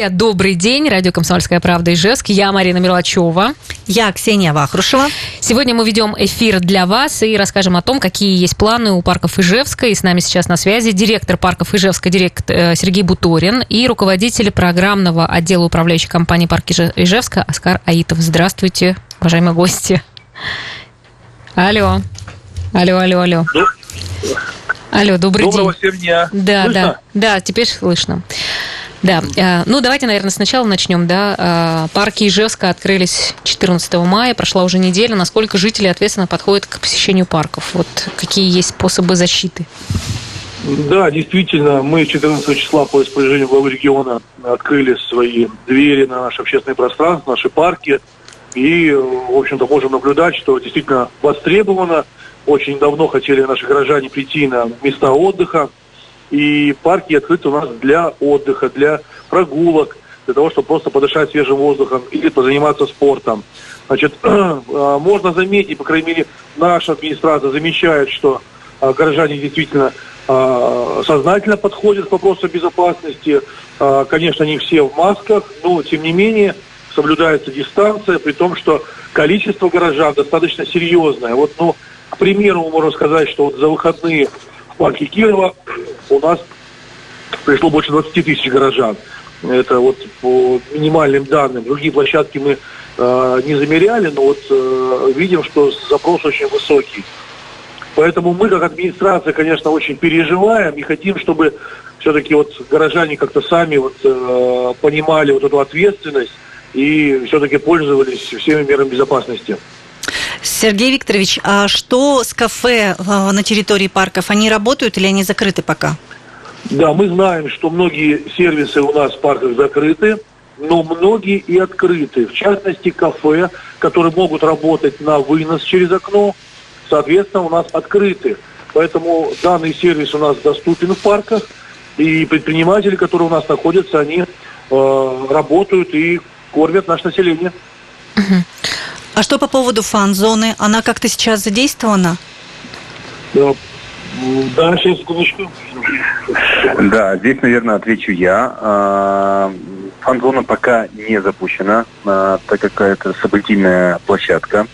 Добрый день, радио «Комсомольская правда» Ижевск. Я Марина Мерлачева. Я Ксения Вахрушева. Сегодня мы ведем эфир для вас и расскажем о том, какие есть планы у парков Ижевска. И с нами сейчас на связи директор парков Ижевска директор э, Сергей Буторин и руководитель программного отдела управляющей компании «Парки Ижевска» Оскар Аитов. Здравствуйте, уважаемые гости. Алло. Алло, алло, алло. Алло, добрый Доброго день. всем дня. Да, Слышно? да, да, теперь слышно. Да, э, ну давайте, наверное, сначала начнем, да. Э, Парки Ижевска открылись 14 мая, прошла уже неделя. Насколько жители ответственно подходят к посещению парков? Вот какие есть способы защиты? Да, действительно, мы 14 числа по распоряжению главы региона открыли свои двери на наше общественное пространство, наши парки. И, в общем-то, можем наблюдать, что действительно востребовано. Очень давно хотели наши горожане прийти на места отдыха. И парки открыты у нас для отдыха, для прогулок, для того, чтобы просто подышать свежим воздухом или позаниматься спортом. Значит, а, можно заметить, по крайней мере, наша администрация замечает, что а, горожане действительно а, сознательно подходят к вопросу безопасности. Конечно, не все в масках, но тем не менее соблюдается дистанция, при том, что количество горожан достаточно серьезное. Вот, ну, к примеру, можно сказать, что вот за выходные в парке Кирова у нас пришло больше 20 тысяч горожан. Это вот по минимальным данным. Другие площадки мы э, не замеряли, но вот э, видим, что запрос очень высокий. Поэтому мы, как администрация, конечно, очень переживаем и хотим, чтобы все-таки вот горожане как-то сами вот э, понимали вот эту ответственность и все-таки пользовались всеми мерами безопасности. Сергей Викторович, а что с кафе э, на территории парков? Они работают или они закрыты пока? Да, мы знаем, что многие сервисы у нас в парках закрыты, но многие и открыты. В частности, кафе, которые могут работать на вынос через окно, соответственно, у нас открыты. Поэтому данный сервис у нас доступен в парках, и предприниматели, которые у нас находятся, они э, работают и кормят наше население. А что по поводу фан-зоны? Она как-то сейчас задействована? Да, да, сейчас, секундочку. Да, здесь, наверное, отвечу я. А, Фан-зона пока не запущена, а, так как это событийная площадка.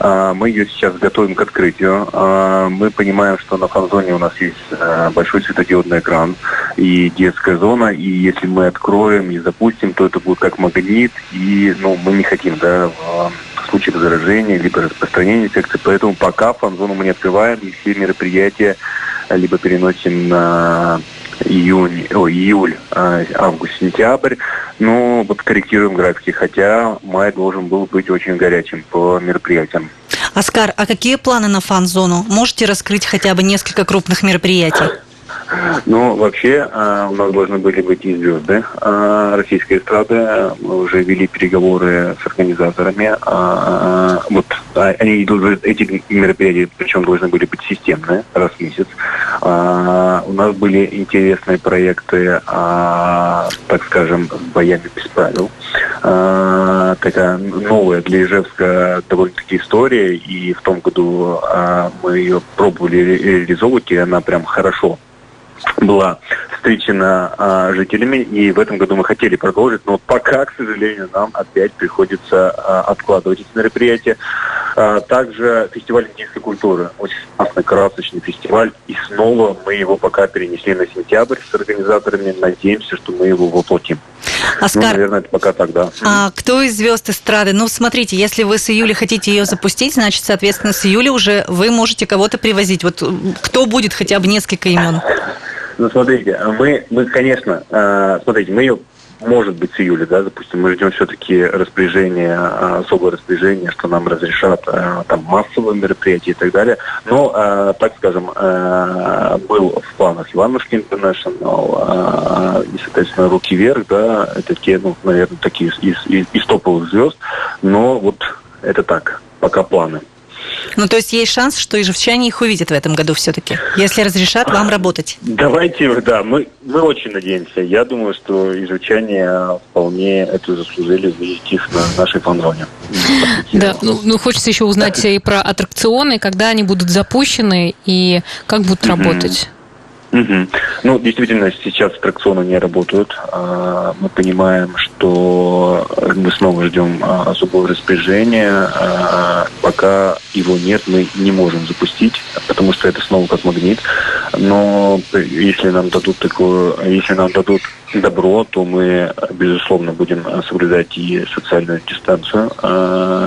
А, Мы ее сейчас готовим к открытию. Мы понимаем, что на фан-зоне у нас есть большой светодиодный экран и детская зона. И если мы откроем и запустим, то это будет как магнит. И ну, мы не хотим, да, в в случае заражения, либо распространения инфекции. Поэтому пока фан-зону мы не открываем, и все мероприятия либо переносим на июнь, о, июль, а, август, сентябрь. Но вот корректируем графики, хотя май должен был быть очень горячим по мероприятиям. Оскар, а какие планы на фан-зону? Можете раскрыть хотя бы несколько крупных мероприятий? Ну, вообще, а, у нас должны были быть и звезды а, российской эстрады. Мы уже вели переговоры с организаторами. А, Вот а, они идут, эти мероприятия, причем должны были быть системные, раз в месяц. У нас были интересные проекты, так скажем, с боями без правил. Такая новая для Ижевска довольно-таки история. И в том году мы ее пробовали ре- реализовывать, и она прям хорошо была встречена а, жителями, и в этом году мы хотели продолжить, но пока, к сожалению, нам опять приходится а, откладывать эти мероприятия. А, также фестиваль индийской культуры, очень классный, красочный фестиваль, и снова мы его пока перенесли на сентябрь с организаторами, надеемся, что мы его воплотим. Ну, Оскар, наверное, это пока так, да. а кто из звезд эстрады? Ну, смотрите, если вы с июля хотите ее запустить, значит, соответственно, с июля уже вы можете кого-то привозить. Вот кто будет хотя бы несколько имен? Ну, смотрите, мы, мы конечно, э, смотрите, мы ее, может быть, с июля, да, допустим, мы ждем все-таки распоряжение, э, особое распоряжение, что нам разрешат э, там массовые мероприятия и так далее. Но, э, так скажем, э, был в планах Иванушки Интернешнл э, и, соответственно, Руки вверх, да, это те, ну, наверное, такие из, из, из топовых звезд, но вот это так, пока планы. Ну, то есть есть шанс, что ижевчане их увидят в этом году все-таки, если разрешат вам работать. Давайте, да, мы, мы очень надеемся. Я думаю, что изучане вполне это заслужили увидеть их на нашей фан-зоне. Да, ну, ну, хочется еще узнать и про аттракционы, когда они будут запущены и как будут работать. Угу. Ну, действительно, сейчас аттракционы не работают. А, мы понимаем, что мы снова ждем а, особого распоряжения. А, пока его нет, мы не можем запустить, потому что это снова как магнит. Но если нам дадут такую, если нам дадут добро, то мы, безусловно, будем соблюдать и социальную дистанцию,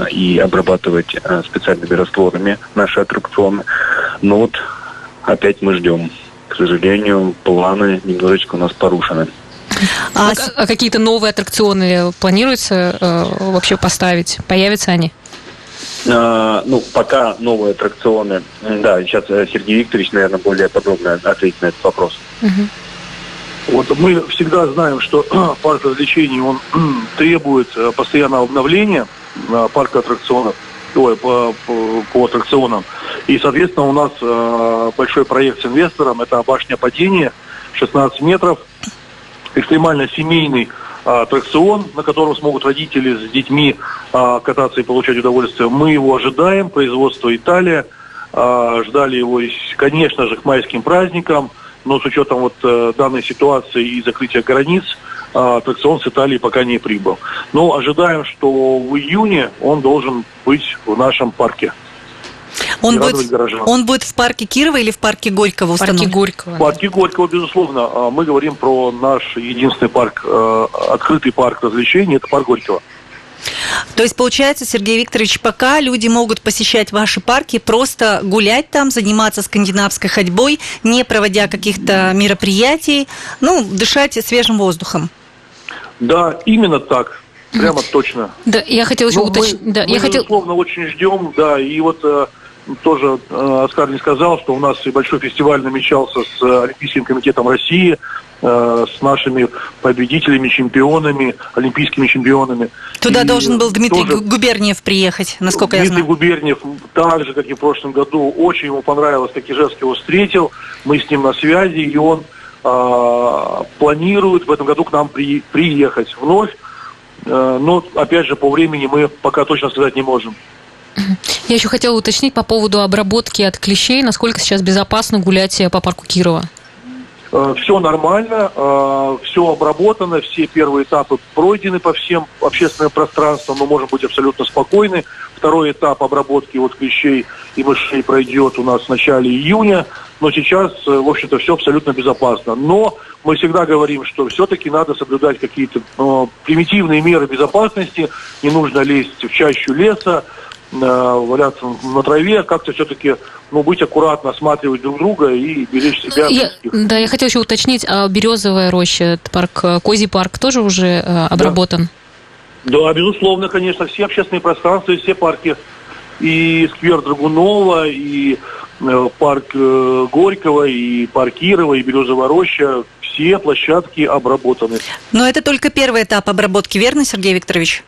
и обрабатывать специальными растворами наши аттракционы. Но вот опять мы ждем к сожалению, планы немножечко у нас порушены. А, а, а какие-то новые аттракционы планируется э, вообще поставить? Появятся они? А, ну, пока новые аттракционы. Да, сейчас э, Сергей Викторович, наверное, более подробно ответит на этот вопрос. Угу. Вот мы всегда знаем, что парк развлечений, он требует э, постоянного обновления парка аттракционов ой, по, по, по аттракционам. И, соответственно, у нас э, большой проект с инвестором, это башня падения, 16 метров, экстремально семейный э, аттракцион, на котором смогут родители с детьми э, кататься и получать удовольствие. Мы его ожидаем, производство Италия, э, ждали его, конечно же, к майским праздникам, но с учетом вот э, данной ситуации и закрытия границ, а, аттракцион с Италии пока не прибыл. Но ожидаем, что в июне он должен быть в нашем парке. Он будет, он будет в парке Кирова или в парке Горького установлен? В парке Горького. В парке Горького, безусловно. А, мы говорим про наш единственный парк, э, открытый парк развлечений, это парк Горького. То есть, получается, Сергей Викторович, пока люди могут посещать ваши парки, просто гулять там, заниматься скандинавской ходьбой, не проводя каких-то мероприятий, ну, дышать свежим воздухом. Да, именно так. Прямо точно. Да, я хотел еще ну, уточнить. Да, мы, я хотел... безусловно, очень ждем, да, и вот э, тоже э, Оскар не сказал, что у нас и большой фестиваль намечался с э, Олимпийским комитетом России, э, с нашими победителями, чемпионами, олимпийскими чемпионами. Туда и должен был Дмитрий тоже... Губерниев приехать, насколько Дмитрий я знаю. Дмитрий Губерниев, так же, как и в прошлом году, очень ему понравилось, как Ижевский его встретил. Мы с ним на связи, и он э, планирует в этом году к нам при, приехать вновь. Э, но, опять же, по времени мы пока точно сказать не можем. Я еще хотела уточнить по поводу обработки от клещей. Насколько сейчас безопасно гулять по парку Кирова? Э, все нормально, э, все обработано, все первые этапы пройдены по всем общественным пространствам, мы можем быть абсолютно спокойны. Второй этап обработки вот клещей и мышей пройдет у нас в начале июня, но сейчас, э, в общем-то, все абсолютно безопасно. Но мы всегда говорим, что все-таки надо соблюдать какие-то примитивные меры безопасности, не нужно лезть в чащу леса, валяться на траве, как-то все-таки ну, быть аккуратно, осматривать друг друга и беречь себя. Я, да, я хотела еще уточнить, а Березовая роща, парк, Козий парк тоже уже э, обработан? Да. да, безусловно, конечно, все общественные пространства и все парки. И сквер Драгунова, и э, парк э, Горького, и парк Кирова, и Березовая роща, все площадки обработаны. Но это только первый этап обработки, верно, Сергей Викторович?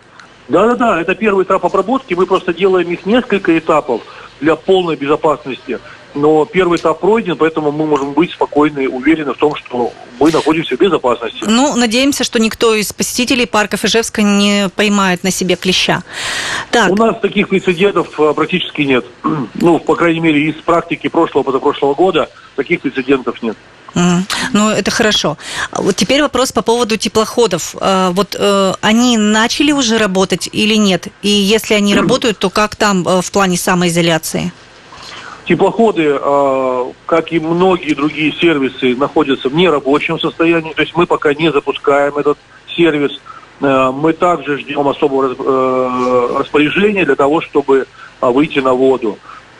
Да-да-да, это первый этап обработки. Мы просто делаем их несколько этапов для полной безопасности. Но первый этап пройден, поэтому мы можем быть спокойны, уверены в том, что мы находимся в безопасности. Ну, надеемся, что никто из посетителей парка Ижевска не поймает на себе клеща. Так. У нас таких прецедентов а, практически нет. Ну, по крайней мере, из практики прошлого, позапрошлого года таких прецедентов нет. Ну, это хорошо. Вот теперь вопрос по поводу теплоходов. А, вот э, они начали уже работать или нет? И если они работают, то как там э, в плане самоизоляции? Теплоходы, а, как и многие другие сервисы, находятся в нерабочем состоянии. То есть мы пока не запускаем этот сервис. Э, мы также ждем особого распоряжения для того, чтобы выйти на воду.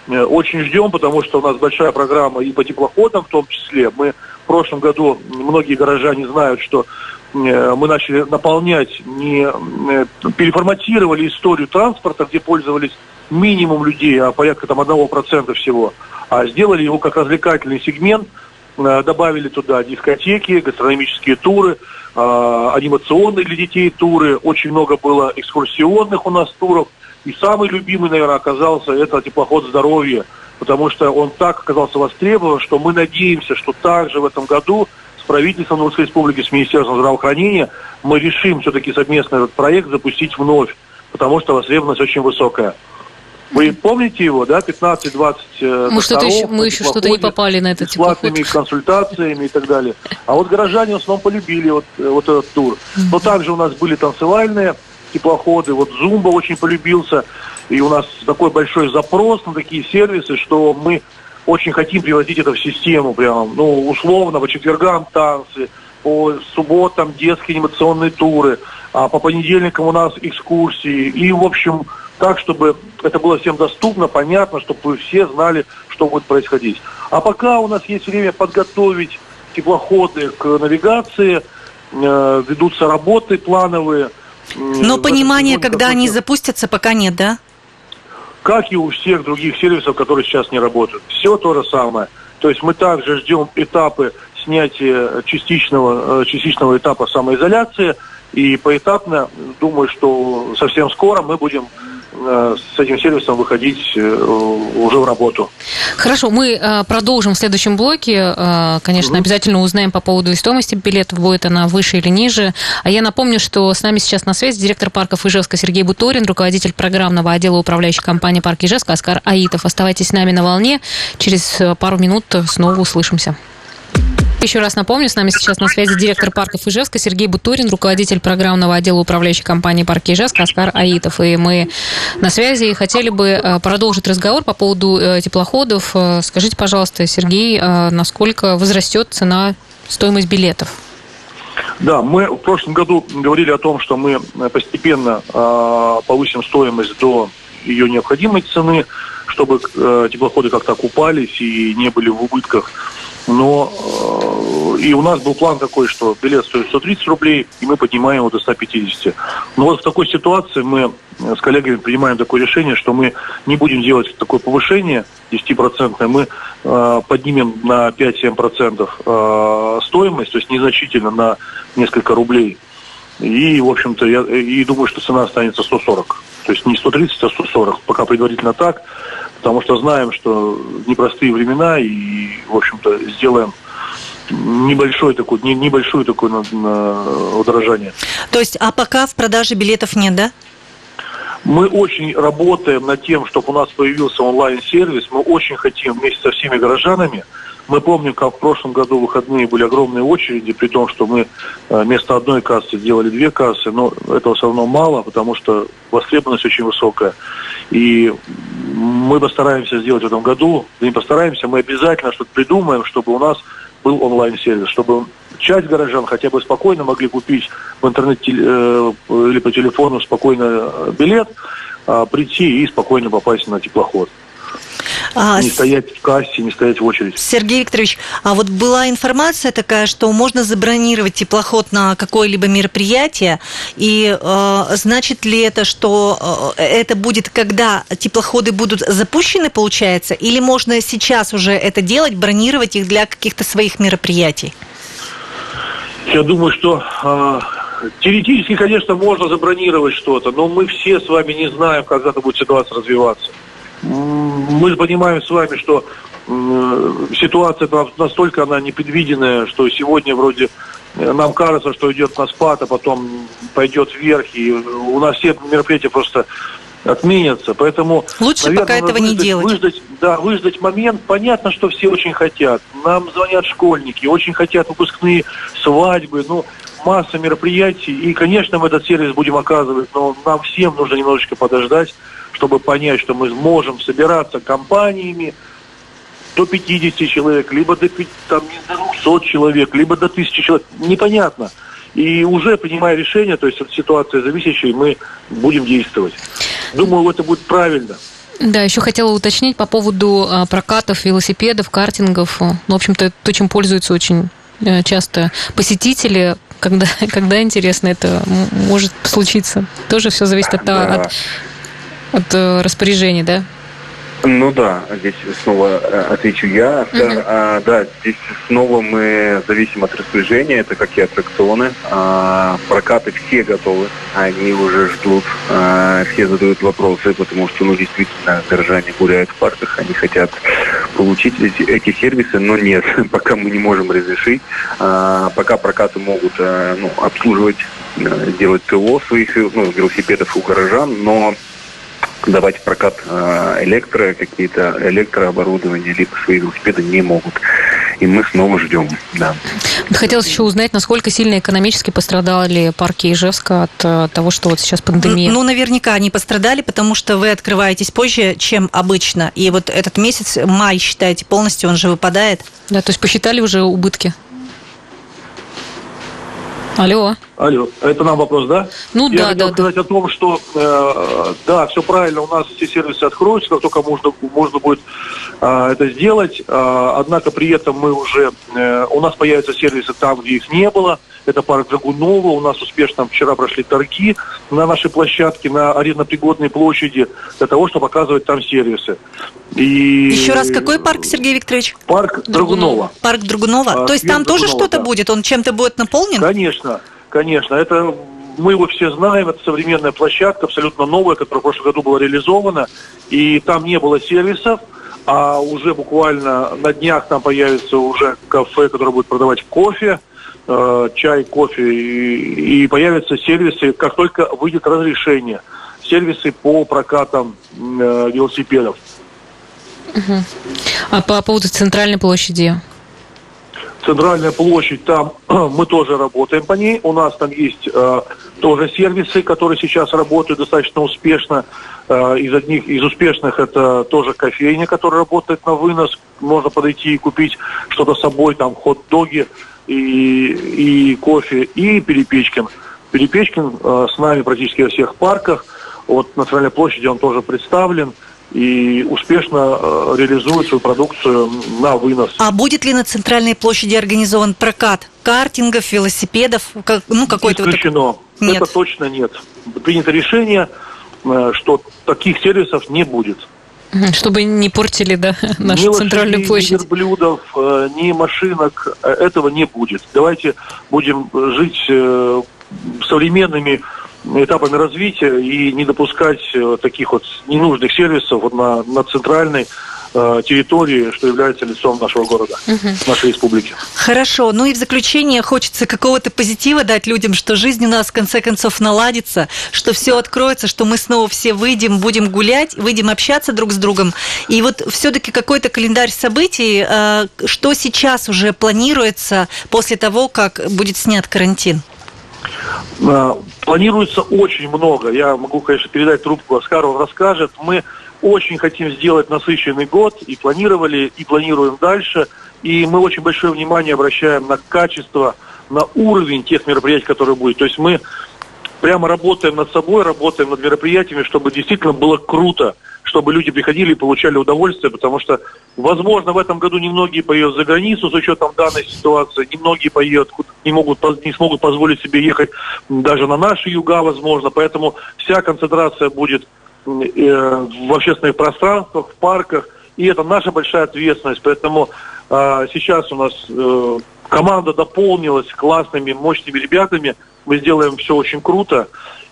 Э, очень ждем, потому что у нас большая программа и по теплоходам в том числе. Мы в прошлом году, многие горожане знают, что э, мы начали наполнять, не э, переформатировали историю транспорта, где пользовались минимум людей, а порядка там одного процента всего, а сделали его как развлекательный сегмент, добавили туда дискотеки, гастрономические туры, анимационные для детей туры, очень много было экскурсионных у нас туров – и самый любимый, наверное, оказался это теплоход здоровья, потому что он так оказался востребован, что мы надеемся, что также в этом году с правительством Русской Республики, с Министерством здравоохранения мы решим все-таки совместно этот проект запустить вновь, потому что востребованность очень высокая. Вы помните его, да, 15-20 э, Мы что-то еще, мы еще что-то не попали на этот бесплатными консультациями и так далее. А вот горожане в основном полюбили вот, э, вот этот тур. Но также у нас были танцевальные теплоходы, вот Зумба очень полюбился, и у нас такой большой запрос на такие сервисы, что мы очень хотим превратить это в систему прям, ну, условно, по четвергам танцы, по субботам детские анимационные туры, а по понедельникам у нас экскурсии. И, в общем, так, чтобы это было всем доступно, понятно, чтобы все знали, что будет происходить. А пока у нас есть время подготовить теплоходы к навигации, э, ведутся работы плановые. Но понимания, когда они запустятся, пока нет, да? Как и у всех других сервисов, которые сейчас не работают. Все то же самое. То есть мы также ждем этапы снятия частичного, э, частичного этапа самоизоляции. И поэтапно, думаю, что совсем скоро мы будем с этим сервисом выходить э, уже в работу. Хорошо, мы э, продолжим в следующем блоке. Конечно, угу. обязательно узнаем по поводу стоимости билетов, будет она выше или ниже. А я напомню, что с нами сейчас на связи директор парков Ижевска Сергей Буторин, руководитель программного отдела управляющей компании «Парк Ижевска» Оскар Аитов. Оставайтесь с нами на волне. Через пару минут снова услышимся. Еще раз напомню, с нами сейчас на связи директор парков Ижевска Сергей Бутурин, руководитель программного отдела управляющей компании «Парки Ижевска» Оскар Аитов. И мы на связи и хотели бы э, продолжить разговор по поводу э, теплоходов. Э, скажите, пожалуйста, Сергей, насколько возрастет цена, стоимость билетов? Да, мы в прошлом году говорили о том, что мы постепенно э, повысим стоимость до ее необходимой цены, чтобы э, теплоходы как-то окупались и не были в убытках но э, и у нас был план такой, что билет стоит 130 рублей, и мы поднимаем его до 150. Но вот в такой ситуации мы с коллегами принимаем такое решение, что мы не будем делать такое повышение 10%, мы э, поднимем на 5-7% э, стоимость, то есть незначительно на несколько рублей. И, в общем-то, я и думаю, что цена останется 140. То есть не 130, а 140. Пока предварительно так потому что знаем, что непростые времена, и, в общем-то, сделаем небольшой такой, небольшое такое на, на удорожание. То есть, а пока в продаже билетов нет, да? Мы очень работаем над тем, чтобы у нас появился онлайн-сервис. Мы очень хотим вместе со всеми горожанами. Мы помним, как в прошлом году выходные были огромные очереди, при том, что мы э, вместо одной кассы сделали две кассы, но этого все равно мало, потому что востребованность очень высокая. И мы постараемся сделать в этом году, не постараемся, мы обязательно что-то придумаем, чтобы у нас был онлайн-сервис, чтобы часть горожан хотя бы спокойно могли купить в интернете э, или по телефону спокойно билет, э, прийти и спокойно попасть на теплоход. А, не стоять в кассе, не стоять в очередь. Сергей Викторович, а вот была информация такая, что можно забронировать теплоход на какое-либо мероприятие, и э, значит ли это, что э, это будет, когда теплоходы будут запущены, получается, или можно сейчас уже это делать, бронировать их для каких-то своих мероприятий? Я думаю, что э, теоретически, конечно, можно забронировать что-то, но мы все с вами не знаем, как это будет ситуация развиваться мы понимаем с вами, что ситуация настолько она непредвиденная, что сегодня вроде э, нам кажется, что идет на спад, а потом пойдет вверх, и у нас все мероприятия просто отменятся. Поэтому, Лучше наверное, пока этого выждать, не делать. Выждать, да, выждать момент. Понятно, что все очень хотят. Нам звонят школьники, очень хотят выпускные свадьбы, ну, масса мероприятий. И, конечно, мы этот сервис будем оказывать, но нам всем нужно немножечко подождать чтобы понять, что мы можем собираться компаниями до 50 человек, либо до, там, до 200 человек, либо до 1000 человек. Непонятно. И уже принимая решение, то есть от ситуации зависящей, мы будем действовать. Думаю, это будет правильно. Да, еще хотела уточнить по поводу а, прокатов велосипедов, картингов. Ну, в общем-то, то, чем пользуются очень э, часто посетители. Когда, когда интересно, это может случиться. Тоже все зависит от, да. от от э, распоряжений, да? Ну да, здесь снова э, отвечу я. Uh-huh. А, да, здесь снова мы зависим от распоряжения, это как и аттракционы. А, прокаты все готовы, они уже ждут, а, все задают вопросы, потому что, ну, действительно, горожане гуляют в парках, они хотят получить эти, эти сервисы, но нет, пока мы не можем разрешить. А, пока прокаты могут а, ну, обслуживать, делать ТО своих ну, велосипедов у горожан, но давать в прокат э, электро, какие-то электрооборудования, либо свои велосипеды не могут. И мы снова ждем, да. Хотелось еще узнать, насколько сильно экономически пострадали парки Ижевска от э, того, что вот сейчас пандемия. Ну, наверняка они пострадали, потому что вы открываетесь позже, чем обычно. И вот этот месяц, май, считаете, полностью он же выпадает. Да, то есть посчитали уже убытки? Алло. Алло, это нам вопрос, да? Ну Я да, хотел да, сказать о том, что э, да, все правильно, у нас все сервисы откроются, как только можно, можно будет э, это сделать. Э, однако при этом мы уже, э, у нас появятся сервисы там, где их не было. Это парк Драгунова. У нас успешно вчера прошли торги на нашей площадке, на арендопригодной площади, для того, чтобы показывать там сервисы. И... Еще раз, какой парк, Сергей Викторович? Парк Драгунова. Парк Драгунова. А, То есть там тоже что-то да. будет? Он чем-то будет наполнен? Конечно, конечно. Это мы его все знаем, это современная площадка, абсолютно новая, которая в прошлом году была реализована, и там не было сервисов, а уже буквально на днях там появится уже кафе, которое будет продавать кофе, э, чай, кофе, и, и появятся сервисы, как только выйдет разрешение, сервисы по прокатам э, велосипедов. А по поводу центральной площади? Центральная площадь, там мы тоже работаем по ней. У нас там есть э, тоже сервисы, которые сейчас работают достаточно успешно. Э, из одних из успешных это тоже кофейня, которая работает на вынос. Можно подойти и купить что-то с собой, там хот-доги и, и кофе, и Перепечкин. Перепечкин э, с нами практически во всех парках. Вот на Центральной площади он тоже представлен и успешно э, реализует свою продукцию на вынос. А будет ли на центральной площади организован прокат картингов, велосипедов? Как- ну, какой-то вот так- Исключено. Нет. Это точно нет. Принято решение, э, что таких сервисов не будет. Чтобы не портили, да, нашу ни центральную лошадей, площадь. Ни верблюдов, э, ни машинок. Этого не будет. Давайте будем жить современными этапами развития и не допускать э, таких вот ненужных сервисов вот на, на центральной э, территории, что является лицом нашего города, нашей республики. Хорошо. Ну и в заключение хочется какого-то позитива дать людям, что жизнь у нас в конце концов наладится, что все откроется, что мы снова все выйдем, будем гулять, выйдем общаться друг с другом. И вот все-таки какой-то календарь событий, э, что сейчас уже планируется после того, как будет снят карантин? А, Планируется очень много. Я могу, конечно, передать трубку Оскару, он расскажет. Мы очень хотим сделать насыщенный год и планировали, и планируем дальше. И мы очень большое внимание обращаем на качество, на уровень тех мероприятий, которые будут. То есть мы прямо работаем над собой, работаем над мероприятиями, чтобы действительно было круто, чтобы люди приходили и получали удовольствие, потому что, возможно, в этом году немногие поедут за границу с учетом данной ситуации, немногие поедут, не, могут, не смогут позволить себе ехать даже на наши юга, возможно, поэтому вся концентрация будет э, в общественных пространствах, в парках, и это наша большая ответственность, поэтому а, сейчас у нас э, команда дополнилась классными, мощными ребятами, мы сделаем все очень круто,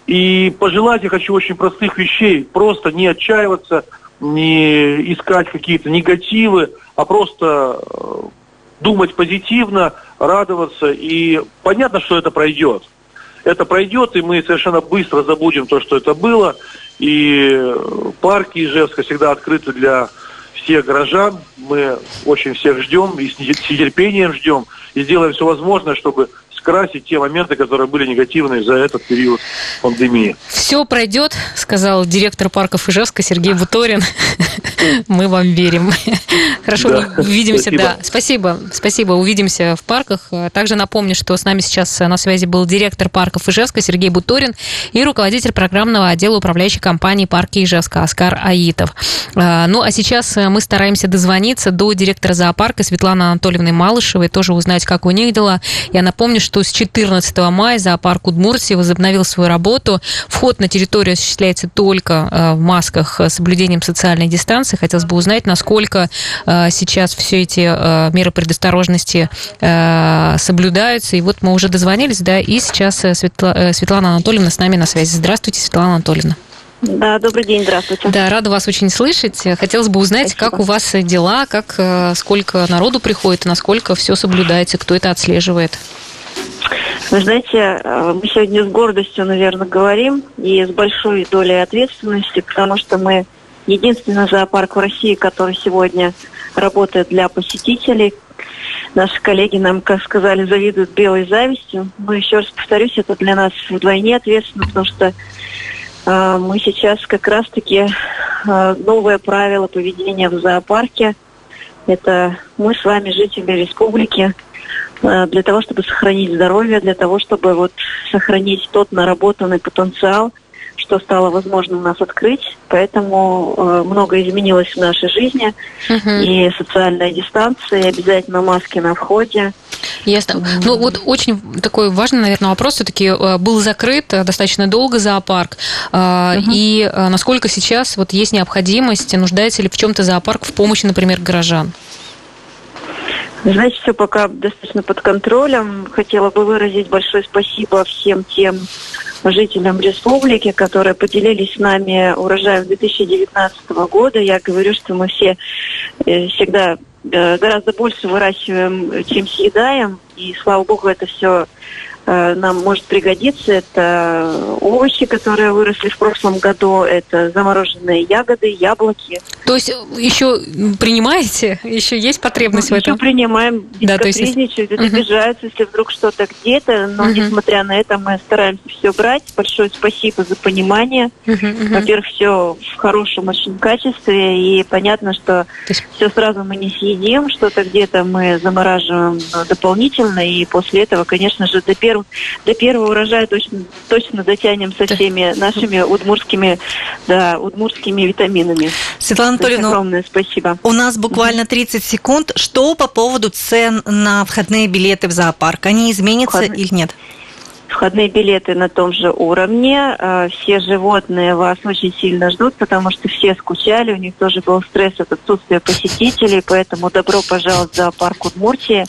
и пожелать я хочу очень простых вещей. Просто не отчаиваться, не искать какие-то негативы, а просто э, думать позитивно, радоваться. И понятно, что это пройдет. Это пройдет, и мы совершенно быстро забудем то, что это было. И парки Ижевска всегда открыты для всех горожан. Мы очень всех ждем и с нетерпением ждем. И сделаем все возможное, чтобы скрасить те моменты, которые были негативные за этот период пандемии. Все пройдет, сказал директор парков Ижевска Сергей Буторин. Мы вам верим. Хорошо, Да, увидимся. спасибо. Да, спасибо, спасибо. Увидимся в парках. Также напомню, что с нами сейчас на связи был директор парков Ижевска Сергей Буторин и руководитель программного отдела управляющей компании парки Ижевска Оскар Аитов. А, Ну, а сейчас мы стараемся дозвониться до директора зоопарка Светланы Анатольевны Малышевой, тоже узнать, как у них дела. Я напомню, что с 14 мая зоопарк Удмуртии возобновил свою работу. Вход на территорию осуществляется только э, в масках с соблюдением социальной дистанции. Хотелось бы узнать, насколько э, сейчас все эти э, меры предосторожности соблюдаются. И вот мы уже дозвонились, да, и сейчас Светла- Светлана Анатольевна с нами на связи. Здравствуйте, Светлана Анатольевна. Да, добрый день, здравствуйте. Да, рада вас очень слышать. Хотелось бы узнать, Спасибо. как у вас дела, как, сколько народу приходит, насколько все соблюдается, кто это отслеживает. Вы знаете, э, мы сегодня с гордостью, наверное, говорим и с большой долей ответственности, потому что мы единственный зоопарк в России, который сегодня работает для посетителей. Наши коллеги нам, как сказали, завидуют белой завистью. Но еще раз повторюсь, это для нас вдвойне ответственно, потому что э, мы сейчас как раз-таки э, новое правило поведения в зоопарке. Это мы с вами, жители республики, для того, чтобы сохранить здоровье, для того, чтобы вот сохранить тот наработанный потенциал – что стало возможно у нас открыть. Поэтому э, многое изменилось в нашей жизни. Угу. И социальная дистанция, и обязательно маски на входе. Ясно. Ну вот очень такой важный, наверное, вопрос. Все-таки э, был закрыт э, достаточно долго зоопарк. Э, угу. И насколько сейчас вот есть необходимость, нуждается ли в чем-то зоопарк в помощи, например, горожан? Знаете, все пока достаточно под контролем. Хотела бы выразить большое спасибо всем тем жителям республики, которые поделились с нами урожаем 2019 года. Я говорю, что мы все э, всегда э, гораздо больше выращиваем, чем съедаем. И, слава богу, это все нам может пригодиться. Это овощи, которые выросли в прошлом году, это замороженные ягоды, яблоки. То есть еще принимаете? Еще есть потребность ну, в этом? Еще принимаем, да, то есть... это угу. обижаются, если вдруг что-то где-то, но угу. несмотря на это мы стараемся все брать. Большое спасибо за понимание. Угу, угу. Во-первых, все в хорошем очень качестве, и понятно, что есть... все сразу мы не съедим, что-то где-то мы замораживаем дополнительно, и после этого, конечно же, до первого первого, до первого урожая точно, точно дотянем со всеми нашими удмурскими, да, удмурскими витаминами. Светлана Анатольевна, огромное спасибо. У нас буквально 30 секунд. Что по поводу цен на входные билеты в зоопарк? Они изменятся Входные. или нет? Входные билеты на том же уровне. А, все животные вас очень сильно ждут, потому что все скучали. У них тоже был стресс от отсутствия посетителей. Поэтому добро пожаловать в зоопарк Удмуртии.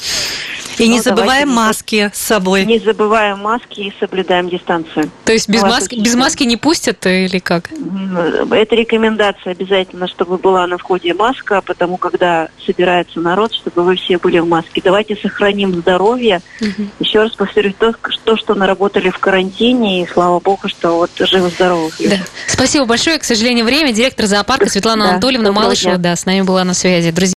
И не ну, забываем маски с собой. Не забываем маски и соблюдаем дистанцию. То есть без, маски, без маски не пустят или как? Это рекомендация обязательно, чтобы была на входе маска, потому когда собирается народ, чтобы вы все были в маске. Давайте сохраним здоровье. Угу. Еще раз повторюсь, то, то, что наработали в карантине, и слава богу, что вот живы-здоровы. Да. Спасибо большое. К сожалению, время. Директор зоопарка Светлана да, Анатольевна Малышева да, с нами была на связи. Друзья,